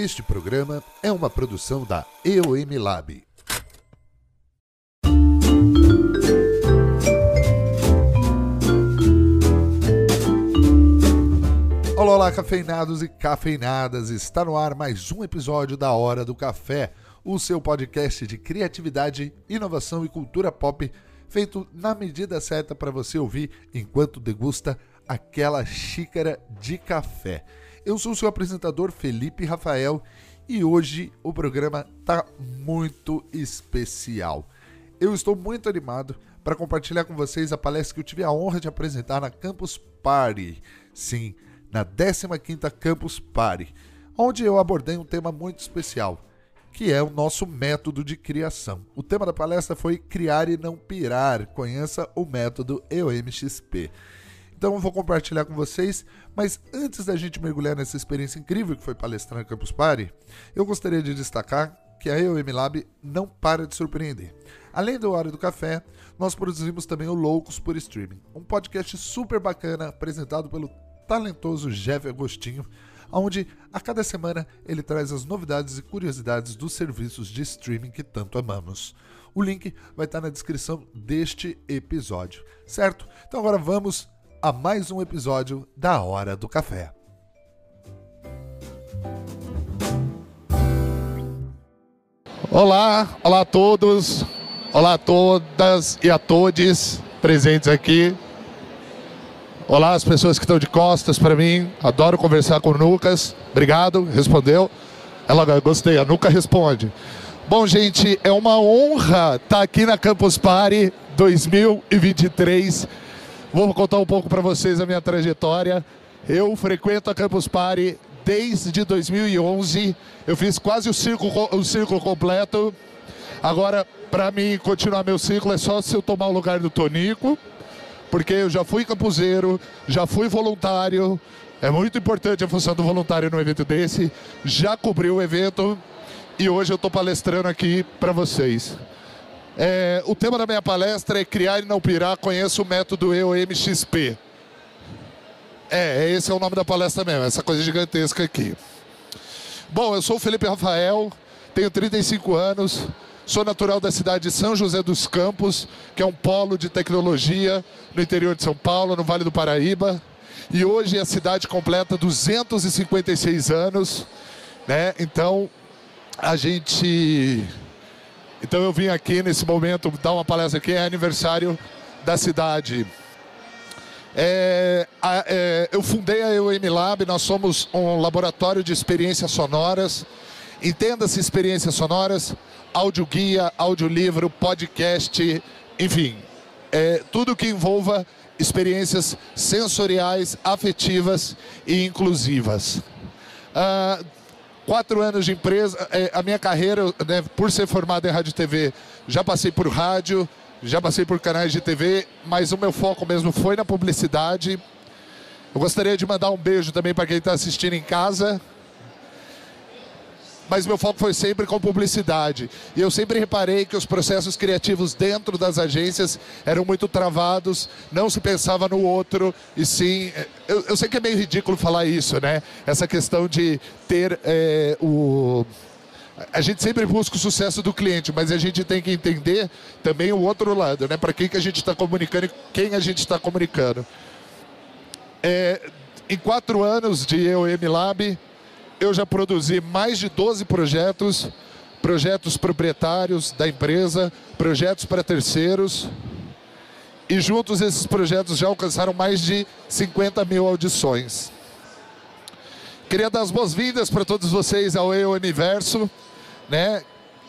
Este programa é uma produção da EOM Lab. Olá, olá, cafeinados e cafeinadas! Está no ar mais um episódio da Hora do Café, o seu podcast de criatividade, inovação e cultura pop, feito na medida certa para você ouvir enquanto degusta aquela xícara de café. Eu sou o seu apresentador Felipe Rafael e hoje o programa tá muito especial. Eu estou muito animado para compartilhar com vocês a palestra que eu tive a honra de apresentar na Campus Party. Sim, na 15ª Campus Party, onde eu abordei um tema muito especial, que é o nosso método de criação. O tema da palestra foi Criar e Não Pirar. Conheça o método EOMXP. Então eu vou compartilhar com vocês, mas antes da gente mergulhar nessa experiência incrível que foi palestrar na Campus Party, eu gostaria de destacar que a EOM Lab não para de surpreender. Além do Hora do Café, nós produzimos também o Loucos por Streaming, um podcast super bacana apresentado pelo talentoso Jeff Agostinho, onde a cada semana ele traz as novidades e curiosidades dos serviços de streaming que tanto amamos. O link vai estar na descrição deste episódio, certo? Então agora vamos a mais um episódio da Hora do Café. Olá, olá a todos, olá a todas e a todos presentes aqui. Olá as pessoas que estão de costas para mim, adoro conversar com o Lucas. Obrigado, respondeu. Ela gostei, a Nuca responde. Bom, gente, é uma honra estar aqui na Campus Party 2023. Vou contar um pouco para vocês a minha trajetória. Eu frequento a Campus Party desde 2011. Eu fiz quase o círculo, o círculo completo. Agora, para mim continuar meu ciclo, é só se eu tomar o lugar do Tonico, porque eu já fui campuseiro, já fui voluntário. É muito importante a função do voluntário no evento desse. Já cobri o evento e hoje eu estou palestrando aqui para vocês. É, o tema da minha palestra é Criar e Não Pirar, conheça o método EOMXP. É, esse é o nome da palestra mesmo, essa coisa gigantesca aqui. Bom, eu sou o Felipe Rafael, tenho 35 anos, sou natural da cidade de São José dos Campos, que é um polo de tecnologia no interior de São Paulo, no Vale do Paraíba. E hoje a cidade completa 256 anos, né? Então, a gente então eu vim aqui nesse momento dar uma palestra aqui, é aniversário da cidade. É, a, é, eu fundei a EUM Lab, nós somos um laboratório de experiências sonoras. Entenda-se experiências sonoras, audioguia, audiolivro, podcast, enfim, é, tudo que envolva experiências sensoriais, afetivas e inclusivas. Ah, quatro anos de empresa, é, a minha carreira, né, por ser formado em rádio e TV, já passei por rádio, já passei por canais de TV, mas o meu foco mesmo foi na publicidade. Eu gostaria de mandar um beijo também para quem está assistindo em casa. Mas meu foco foi sempre com publicidade. E eu sempre reparei que os processos criativos dentro das agências eram muito travados, não se pensava no outro, e sim. Eu, eu sei que é meio ridículo falar isso, né? Essa questão de ter é, o a gente sempre busca o sucesso do cliente, mas a gente tem que entender também o outro lado, né? Para quem que a gente está comunicando e quem a gente está comunicando. É, em quatro anos de EOM Lab, eu já produzi mais de 12 projetos, projetos proprietários da empresa, projetos para terceiros. E juntos esses projetos já alcançaram mais de 50 mil audições. Queria dar as boas-vindas para todos vocês ao EO Universo né?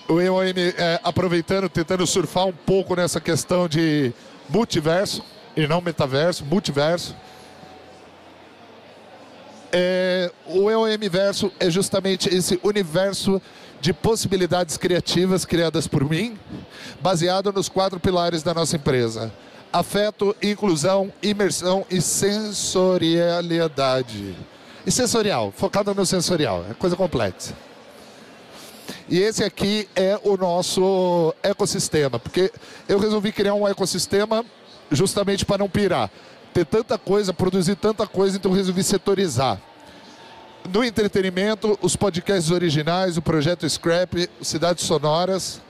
O EOM é, aproveitando, tentando surfar um pouco nessa questão de multiverso, e não metaverso, multiverso. É, o EOM Verso é justamente esse universo de possibilidades criativas criadas por mim, baseado nos quatro pilares da nossa empresa: afeto, inclusão, imersão e sensorialidade. E sensorial, focado no sensorial, é coisa complexa. E esse aqui é o nosso ecossistema, porque eu resolvi criar um ecossistema justamente para não pirar. Ter tanta coisa, produzir tanta coisa, então resolvi setorizar. No entretenimento, os podcasts originais, o projeto Scrap, Cidades Sonoras.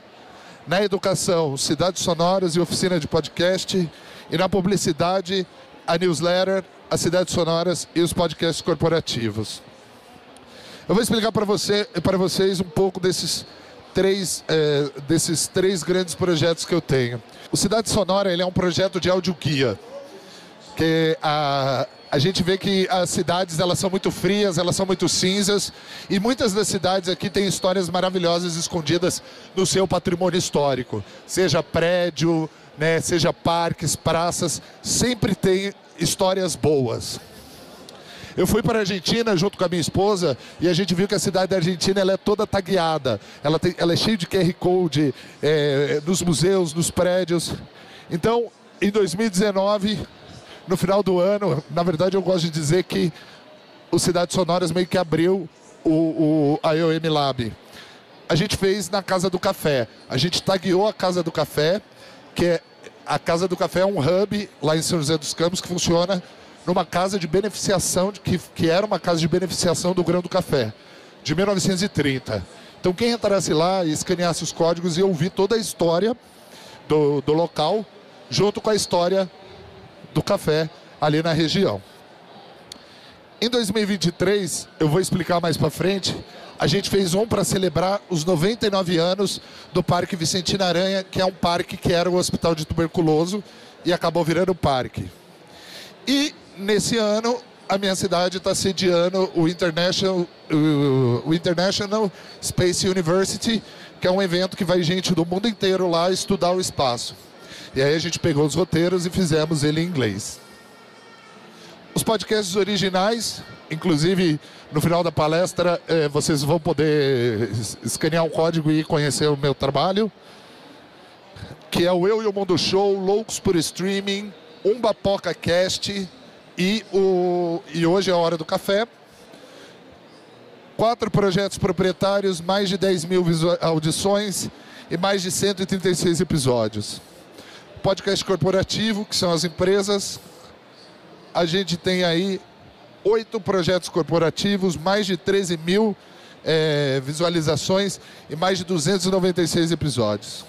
Na educação, Cidades Sonoras e Oficina de Podcast. E na publicidade, a newsletter, as Cidades Sonoras e os podcasts corporativos. Eu vou explicar para você, para vocês um pouco desses três, é, desses três grandes projetos que eu tenho. O Cidade Sonora ele é um projeto de audioguia, que a, a gente vê que as cidades elas são muito frias, elas são muito cinzas e muitas das cidades aqui têm histórias maravilhosas escondidas no seu patrimônio histórico, seja prédio, né, seja parques, praças, sempre tem histórias boas. Eu fui para a Argentina junto com a minha esposa e a gente viu que a cidade da Argentina ela é toda tagueada. Ela, tem, ela é cheia de QR Code é, nos museus, nos prédios. Então, em 2019, no final do ano, na verdade eu gosto de dizer que o Cidades Sonoras meio que abriu o, o, a IOM Lab. A gente fez na Casa do Café. A gente tagueou a Casa do Café, que é a Casa do Café é um hub lá em São José dos Campos que funciona numa casa de beneficiação, que, que era uma casa de beneficiação do grão do café, de 1930. Então quem entrasse lá e escaneasse os códigos ia ouvir toda a história do, do local, junto com a história do café ali na região. Em 2023, eu vou explicar mais para frente, a gente fez um para celebrar os 99 anos do Parque Vicentina Aranha, que é um parque que era o Hospital de Tuberculoso e acabou virando parque. E nesse ano, a minha cidade está sediando o International, o International Space University, que é um evento que vai gente do mundo inteiro lá estudar o espaço. E aí a gente pegou os roteiros e fizemos ele em inglês. Os podcasts originais, inclusive no final da palestra, eh, vocês vão poder escanear um código e conhecer o meu trabalho, que é o Eu e o Mundo Show, Loucos por Streaming, Umba Poca Cast, e, o, e hoje é a hora do café. Quatro projetos proprietários, mais de 10 mil audições e mais de 136 episódios. Podcast corporativo, que são as empresas. A gente tem aí oito projetos corporativos, mais de 13 mil é, visualizações e mais de 296 episódios.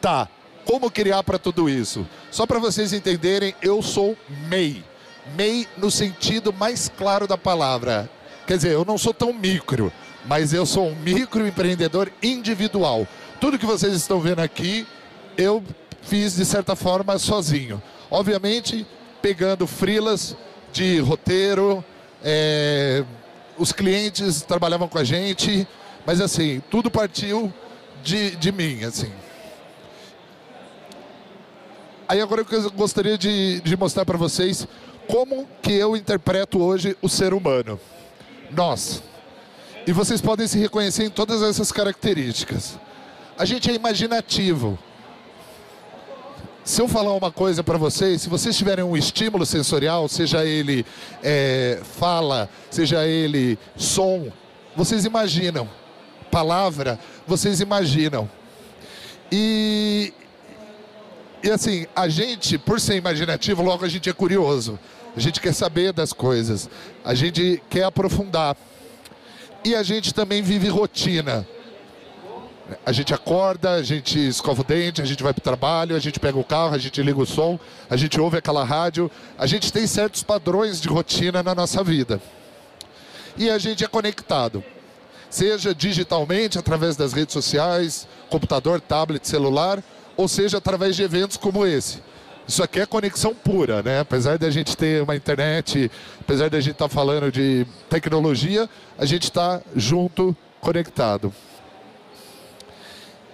Tá, como criar para tudo isso? Só para vocês entenderem, eu sou MEI. MEI no sentido mais claro da palavra. Quer dizer, eu não sou tão micro, mas eu sou um microempreendedor individual. Tudo que vocês estão vendo aqui, eu fiz de certa forma sozinho. Obviamente, pegando frilas de roteiro, é, os clientes trabalhavam com a gente, mas assim, tudo partiu de, de mim, assim. Aí agora eu gostaria de, de mostrar para vocês como que eu interpreto hoje o ser humano. Nós. E vocês podem se reconhecer em todas essas características. A gente é imaginativo. Se eu falar uma coisa para vocês, se vocês tiverem um estímulo sensorial, seja ele é, fala, seja ele som, vocês imaginam. Palavra, vocês imaginam. E, e assim, a gente, por ser imaginativo, logo a gente é curioso. A gente quer saber das coisas. A gente quer aprofundar. E a gente também vive rotina. A gente acorda, a gente escova o dente, a gente vai para o trabalho, a gente pega o carro, a gente liga o som, a gente ouve aquela rádio. A gente tem certos padrões de rotina na nossa vida. E a gente é conectado. Seja digitalmente, através das redes sociais, computador, tablet, celular, ou seja, através de eventos como esse. Isso aqui é conexão pura, né? Apesar de a gente ter uma internet, apesar de a gente estar tá falando de tecnologia, a gente está junto, conectado.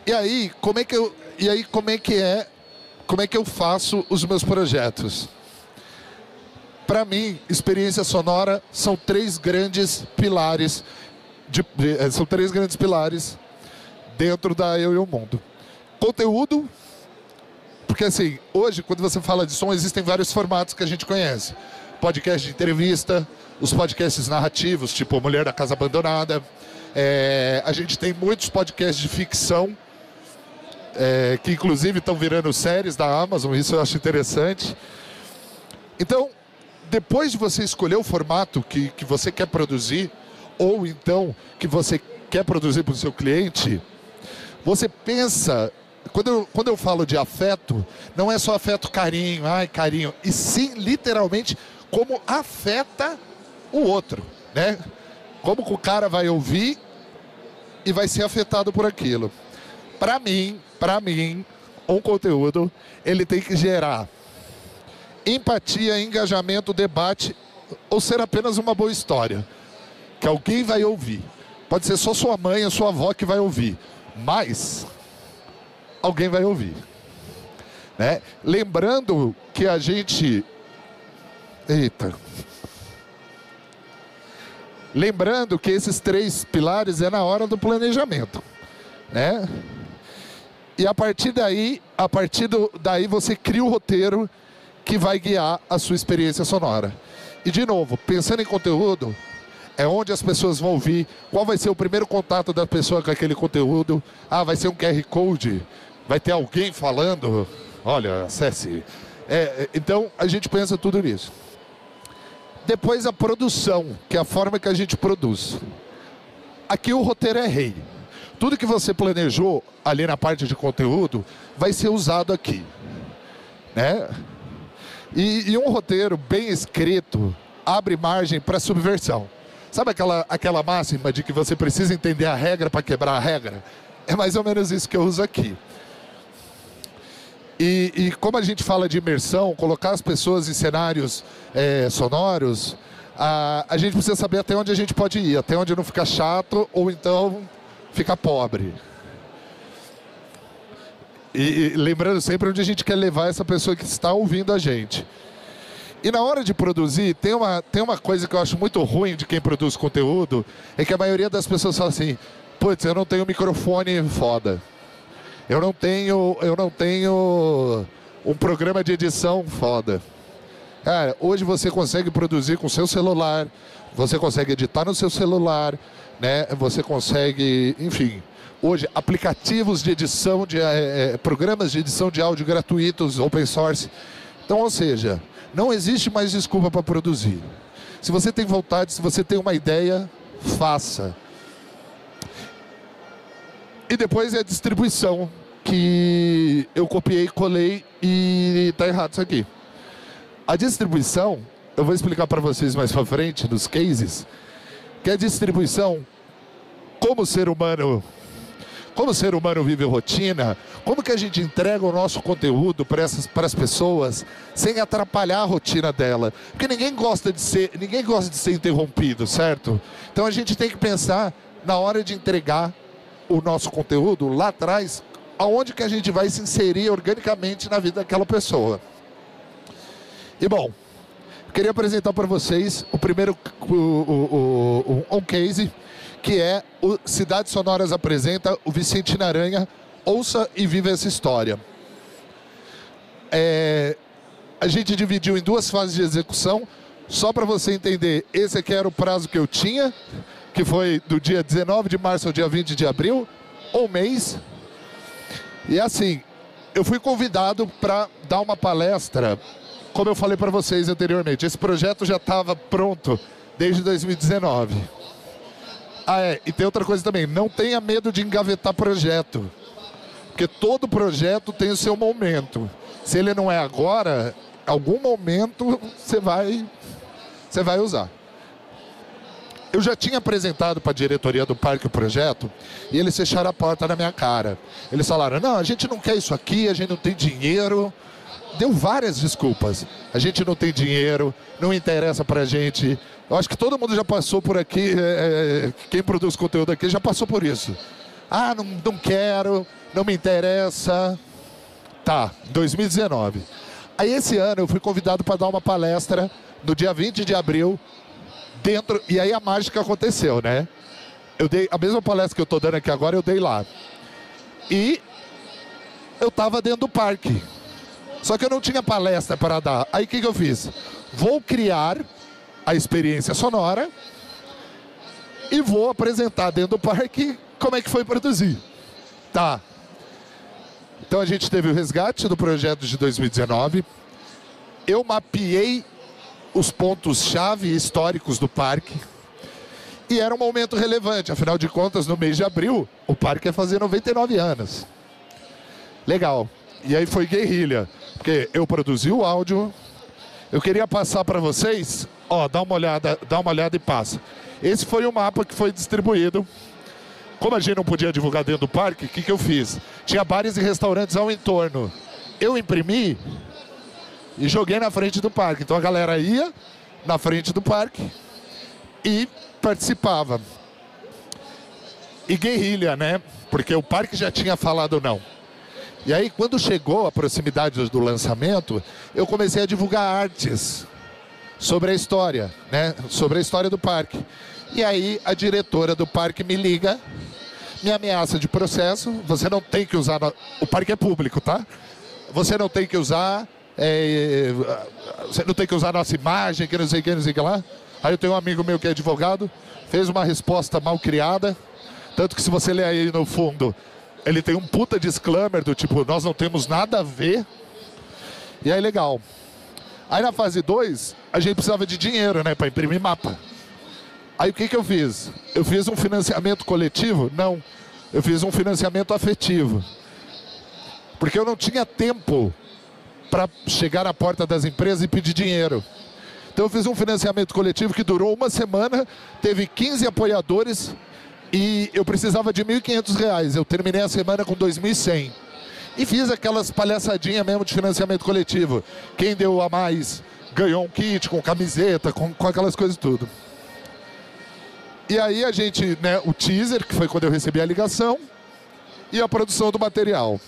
E aí, como é que eu, e aí como é que é, como é que eu faço os meus projetos? Para mim, experiência sonora são três grandes pilares, de, de, são três grandes pilares dentro da Eu e o Mundo conteúdo, porque assim, hoje, quando você fala de som, existem vários formatos que a gente conhece. Podcast de entrevista, os podcasts narrativos, tipo Mulher da Casa Abandonada. É, a gente tem muitos podcasts de ficção, é, que inclusive estão virando séries da Amazon, isso eu acho interessante. Então, depois de você escolher o formato que, que você quer produzir, ou então que você quer produzir para o seu cliente, você pensa. Quando eu, quando eu falo de afeto, não é só afeto carinho, ai carinho, e sim literalmente como afeta o outro, né? Como o cara vai ouvir e vai ser afetado por aquilo. Para mim, para mim, um conteúdo ele tem que gerar empatia, engajamento, debate ou ser apenas uma boa história que alguém vai ouvir. Pode ser só sua mãe ou sua avó que vai ouvir, mas alguém vai ouvir. Né? Lembrando que a gente. Eita. Lembrando que esses três pilares é na hora do planejamento. Né? E a partir daí, a partir do, daí você cria o roteiro que vai guiar a sua experiência sonora. E de novo, pensando em conteúdo, é onde as pessoas vão ouvir, qual vai ser o primeiro contato da pessoa com aquele conteúdo. Ah, vai ser um QR Code, vai ter alguém falando, olha, acesse. É, então a gente pensa tudo nisso. Depois a produção, que é a forma que a gente produz. Aqui o roteiro é rei. Tudo que você planejou ali na parte de conteúdo vai ser usado aqui. Né? E, e um roteiro bem escrito abre margem para subversão. Sabe aquela, aquela máxima de que você precisa entender a regra para quebrar a regra? É mais ou menos isso que eu uso aqui. E, e como a gente fala de imersão, colocar as pessoas em cenários é, sonoros, a, a gente precisa saber até onde a gente pode ir, até onde não fica chato ou então fica pobre. E, e lembrando sempre onde a gente quer levar essa pessoa que está ouvindo a gente. E na hora de produzir, tem uma, tem uma coisa que eu acho muito ruim de quem produz conteúdo, é que a maioria das pessoas fala assim, putz, eu não tenho microfone foda. Eu não tenho, eu não tenho um programa de edição foda. Cara, hoje você consegue produzir com seu celular, você consegue editar no seu celular, né? Você consegue, enfim, hoje aplicativos de edição de é, programas de edição de áudio gratuitos, open source. Então, ou seja, não existe mais desculpa para produzir. Se você tem vontade, se você tem uma ideia, faça. E depois é a distribuição, que eu copiei, colei e está errado isso aqui. A distribuição, eu vou explicar para vocês mais para frente, nos cases, que a distribuição, como ser humano como o ser humano vive rotina, como que a gente entrega o nosso conteúdo para as pessoas sem atrapalhar a rotina dela? Porque ninguém gosta de ser, ninguém gosta de ser interrompido, certo? Então a gente tem que pensar na hora de entregar o nosso conteúdo lá atrás, aonde que a gente vai se inserir organicamente na vida daquela pessoa. E bom, queria apresentar para vocês o primeiro o, o, o, um case que é o Cidades Sonoras apresenta o Vicente Naranha. Ouça e viva essa história. É, a gente dividiu em duas fases de execução, só para você entender, esse aqui era o prazo que eu tinha, que foi do dia 19 de março ao dia 20 de abril, um mês. E assim, eu fui convidado para dar uma palestra, como eu falei para vocês anteriormente. Esse projeto já estava pronto desde 2019. Ah, é. E tem outra coisa também. Não tenha medo de engavetar projeto. Porque todo projeto tem o seu momento. Se ele não é agora, algum momento você vai, você vai usar. Eu já tinha apresentado para a diretoria do parque o projeto e eles fecharam a porta na minha cara. Eles falaram: não, a gente não quer isso aqui, a gente não tem dinheiro. Deu várias desculpas. A gente não tem dinheiro, não interessa para a gente, eu acho que todo mundo já passou por aqui, é, é, quem produz conteúdo aqui já passou por isso. Ah, não, não quero, não me interessa. Tá, 2019. Aí esse ano eu fui convidado para dar uma palestra no dia 20 de abril, dentro. E aí a mágica aconteceu, né? Eu dei a mesma palestra que eu estou dando aqui agora, eu dei lá. E eu estava dentro do parque. Só que eu não tinha palestra para dar. Aí o que, que eu fiz? Vou criar a experiência sonora e vou apresentar dentro do parque como é que foi produzir. Tá. Então a gente teve o resgate do projeto de 2019. Eu mapeei os pontos-chave históricos do parque. E era um momento relevante, afinal de contas, no mês de abril, o parque ia fazer 99 anos. Legal. E aí foi guerrilha, porque eu produzi o áudio. Eu queria passar para vocês, ó, dá uma olhada, dá uma olhada e passa. Esse foi o mapa que foi distribuído. Como a gente não podia divulgar dentro do parque, o que, que eu fiz? Tinha bares e restaurantes ao entorno. Eu imprimi e joguei na frente do parque. Então a galera ia na frente do parque e participava. E guerrilha, né? Porque o parque já tinha falado não. E aí, quando chegou a proximidade do lançamento, eu comecei a divulgar artes sobre a história, né? Sobre a história do parque. E aí, a diretora do parque me liga, me ameaça de processo. Você não tem que usar. No... O parque é público, tá? Você não tem que usar. É... Você não tem que usar nossa imagem, que não sei o que, não sei o que lá. Aí eu tenho um amigo meu que é advogado, fez uma resposta mal criada. Tanto que se você ler aí no fundo, ele tem um puta disclaimer do tipo, nós não temos nada a ver. E aí, legal. Aí na fase 2, a gente precisava de dinheiro, né, para imprimir mapa. Aí o que, que eu fiz? Eu fiz um financiamento coletivo? Não. Eu fiz um financiamento afetivo. Porque eu não tinha tempo para chegar à porta das empresas e pedir dinheiro. Então eu fiz um financiamento coletivo que durou uma semana, teve 15 apoiadores e eu precisava de R$ 1.500. Eu terminei a semana com R$ 2.100. E fiz aquelas palhaçadinhas mesmo de financiamento coletivo. Quem deu a mais ganhou um kit com camiseta, com, com aquelas coisas tudo. E aí a gente, né, o teaser, que foi quando eu recebi a ligação, e a produção do material.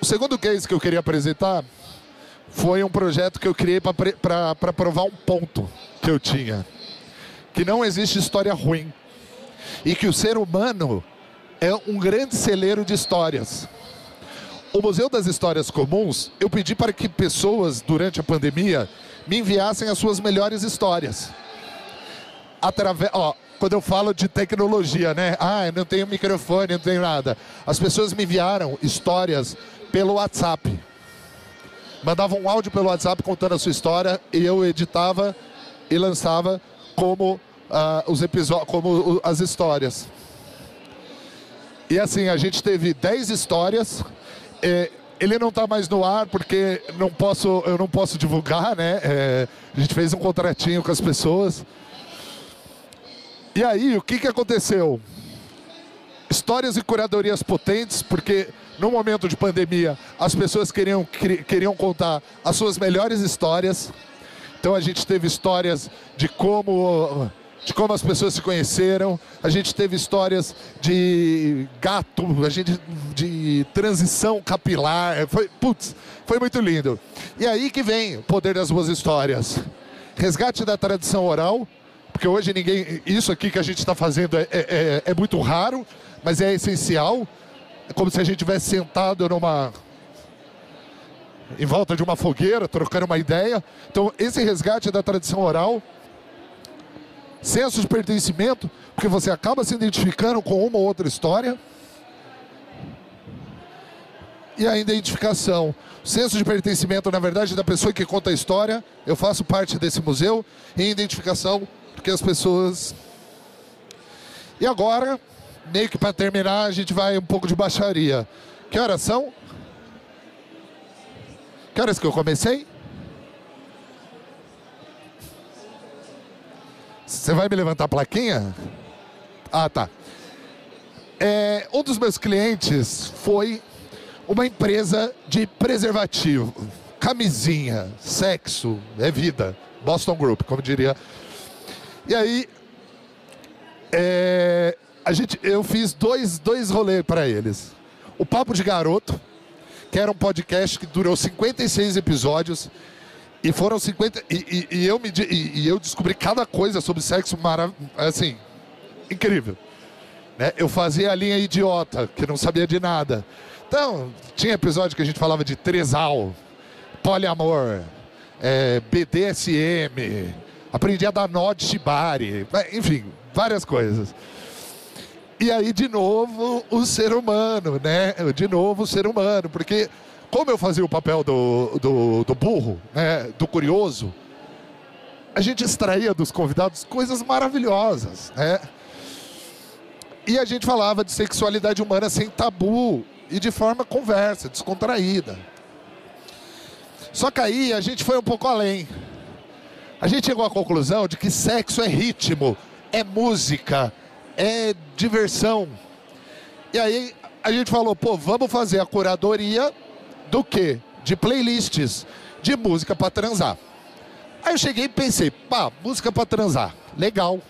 O segundo case que eu queria apresentar foi um projeto que eu criei para provar um ponto que eu tinha que não existe história ruim e que o ser humano é um grande celeiro de histórias. O Museu das Histórias Comuns, eu pedi para que pessoas, durante a pandemia, me enviassem as suas melhores histórias. Através, ó, quando eu falo de tecnologia, né? Ah, eu não tenho microfone, não tenho nada. As pessoas me enviaram histórias pelo WhatsApp. Mandavam um áudio pelo WhatsApp contando a sua história e eu editava e lançava como uh, os episódios, como as histórias. E assim, a gente teve 10 histórias. Ele não está mais no ar porque não posso, eu não posso divulgar, né? É, a gente fez um contratinho com as pessoas. E aí, o que, que aconteceu? Histórias e curadorias potentes, porque no momento de pandemia as pessoas queriam, queriam contar as suas melhores histórias. Então a gente teve histórias de como de como as pessoas se conheceram. A gente teve histórias de gato, a gente de transição capilar. Foi, putz, foi muito lindo. E aí que vem o poder das boas histórias. Resgate da tradição oral, porque hoje ninguém. Isso aqui que a gente está fazendo é, é, é, é muito raro, mas é essencial. É como se a gente tivesse sentado numa em volta de uma fogueira, trocando uma ideia. Então, esse resgate da tradição oral senso de pertencimento, porque você acaba se identificando com uma ou outra história. E a identificação. Senso de pertencimento, na verdade, da pessoa que conta a história. Eu faço parte desse museu. E identificação, porque as pessoas. E agora, meio que para terminar, a gente vai um pouco de baixaria. Que horas são? Que horas que eu comecei? Você vai me levantar a plaquinha? Ah, tá. É, um dos meus clientes foi uma empresa de preservativo, camisinha, sexo, é vida. Boston Group, como diria. E aí, é, a gente, eu fiz dois, dois rolês para eles. O Papo de Garoto, que era um podcast que durou 56 episódios e foram 50. E, e, e eu me, e, e, eu descobri cada coisa sobre sexo maravilhoso. Assim, incrível. Né? Eu fazia a linha idiota, que não sabia de nada. Então, tinha episódio que a gente falava de tresal, poliamor, é, BDSM, aprendi a dar nó de shibari, enfim, várias coisas. E aí, de novo, o ser humano, né? De novo, o ser humano, porque como eu fazia o papel do, do, do burro, né, do curioso, a gente extraía dos convidados coisas maravilhosas, né? E a gente falava de sexualidade humana sem tabu e de forma conversa, descontraída. Só que aí a gente foi um pouco além. A gente chegou à conclusão de que sexo é ritmo, é música, é diversão. E aí a gente falou, pô, vamos fazer a curadoria do quê? De playlists de música para transar. Aí eu cheguei e pensei, pá, música para transar, legal.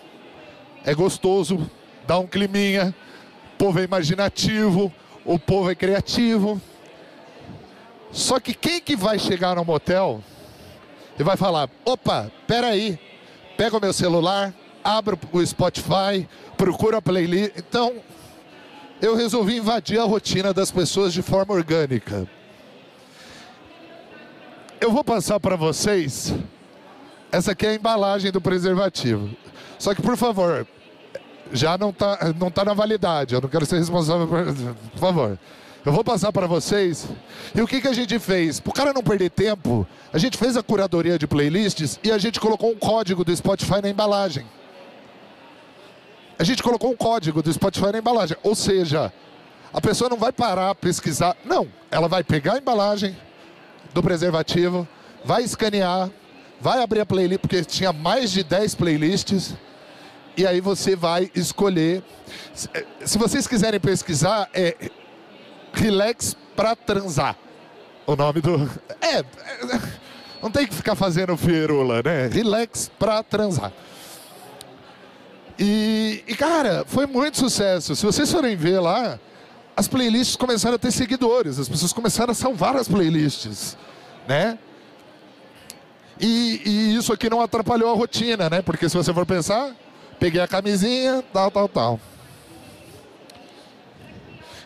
É gostoso, dá um climinha, o povo é imaginativo, o povo é criativo. Só que quem que vai chegar no motel e vai falar, opa, peraí, pega o meu celular, abro o Spotify, procura a playlist. Então, eu resolvi invadir a rotina das pessoas de forma orgânica. Eu vou passar para vocês. Essa aqui é a embalagem do preservativo. Só que, por favor, já não está não tá na validade. Eu não quero ser responsável por. Por favor. Eu vou passar para vocês. E o que, que a gente fez? Para o cara não perder tempo, a gente fez a curadoria de playlists e a gente colocou um código do Spotify na embalagem. A gente colocou um código do Spotify na embalagem. Ou seja, a pessoa não vai parar pesquisar. Não, ela vai pegar a embalagem do preservativo, vai escanear, vai abrir a playlist, porque tinha mais de 10 playlists. E aí você vai escolher. Se vocês quiserem pesquisar, é Relax pra transar. O nome do. É, não tem que ficar fazendo firula, né? Relax pra transar. E, e, cara, foi muito sucesso. Se vocês forem ver lá, as playlists começaram a ter seguidores, as pessoas começaram a salvar as playlists, né? E, e isso aqui não atrapalhou a rotina, né? Porque se você for pensar, peguei a camisinha, tal, tal, tal.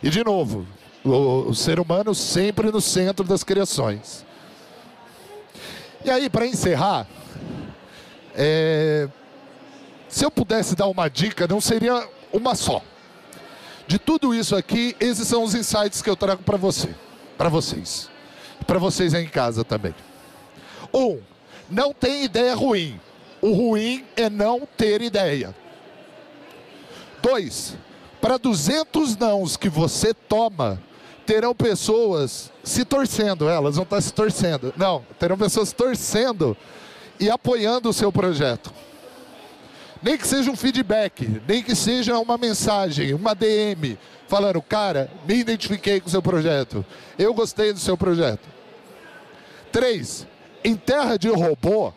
E de novo, o, o ser humano sempre no centro das criações. E aí, para encerrar, é, se eu pudesse dar uma dica, não seria uma só. De tudo isso aqui, esses são os insights que eu trago para você, para vocês, para vocês aí em casa também. Um, não tem ideia ruim. O ruim é não ter ideia. Dois, para 200 nãos que você toma, terão pessoas se torcendo, elas vão estar se torcendo. Não, terão pessoas torcendo e apoiando o seu projeto. Nem que seja um feedback, nem que seja uma mensagem, uma DM, falando, cara, me identifiquei com o seu projeto. Eu gostei do seu projeto. Três, em terra de robô,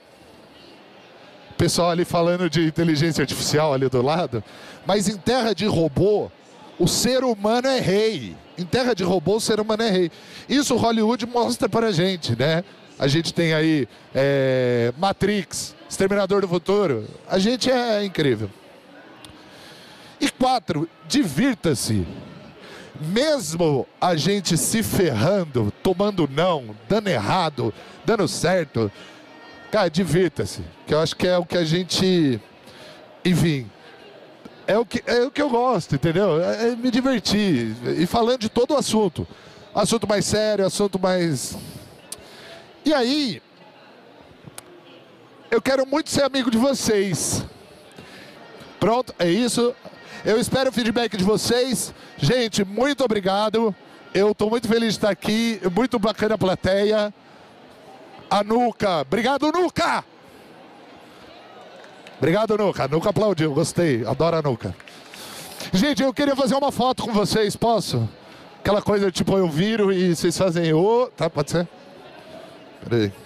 pessoal ali falando de inteligência artificial ali do lado, mas em terra de robô, o ser humano é rei. Em terra de robô, o ser humano é rei. Isso Hollywood mostra para a gente, né? A gente tem aí é, Matrix, Exterminador do Futuro. A gente é incrível. E quatro, divirta-se. Mesmo a gente se ferrando, tomando não, dando errado, dando certo, cara, divirta-se. Que eu acho que é o que a gente, enfim, é o que, é o que eu gosto, entendeu? É, é me divertir. E falando de todo o assunto. Assunto mais sério, assunto mais. E aí, eu quero muito ser amigo de vocês. Pronto, é isso. Eu espero o feedback de vocês. Gente, muito obrigado. Eu estou muito feliz de estar aqui. Muito bacana a plateia. A Nuca. Obrigado, Nuca! Obrigado, Nuca. A Nuca aplaudiu, gostei. Adoro a Nuca. Gente, eu queria fazer uma foto com vocês, posso? Aquela coisa tipo, eu viro e vocês fazem o. Tá, pode ser? Peraí.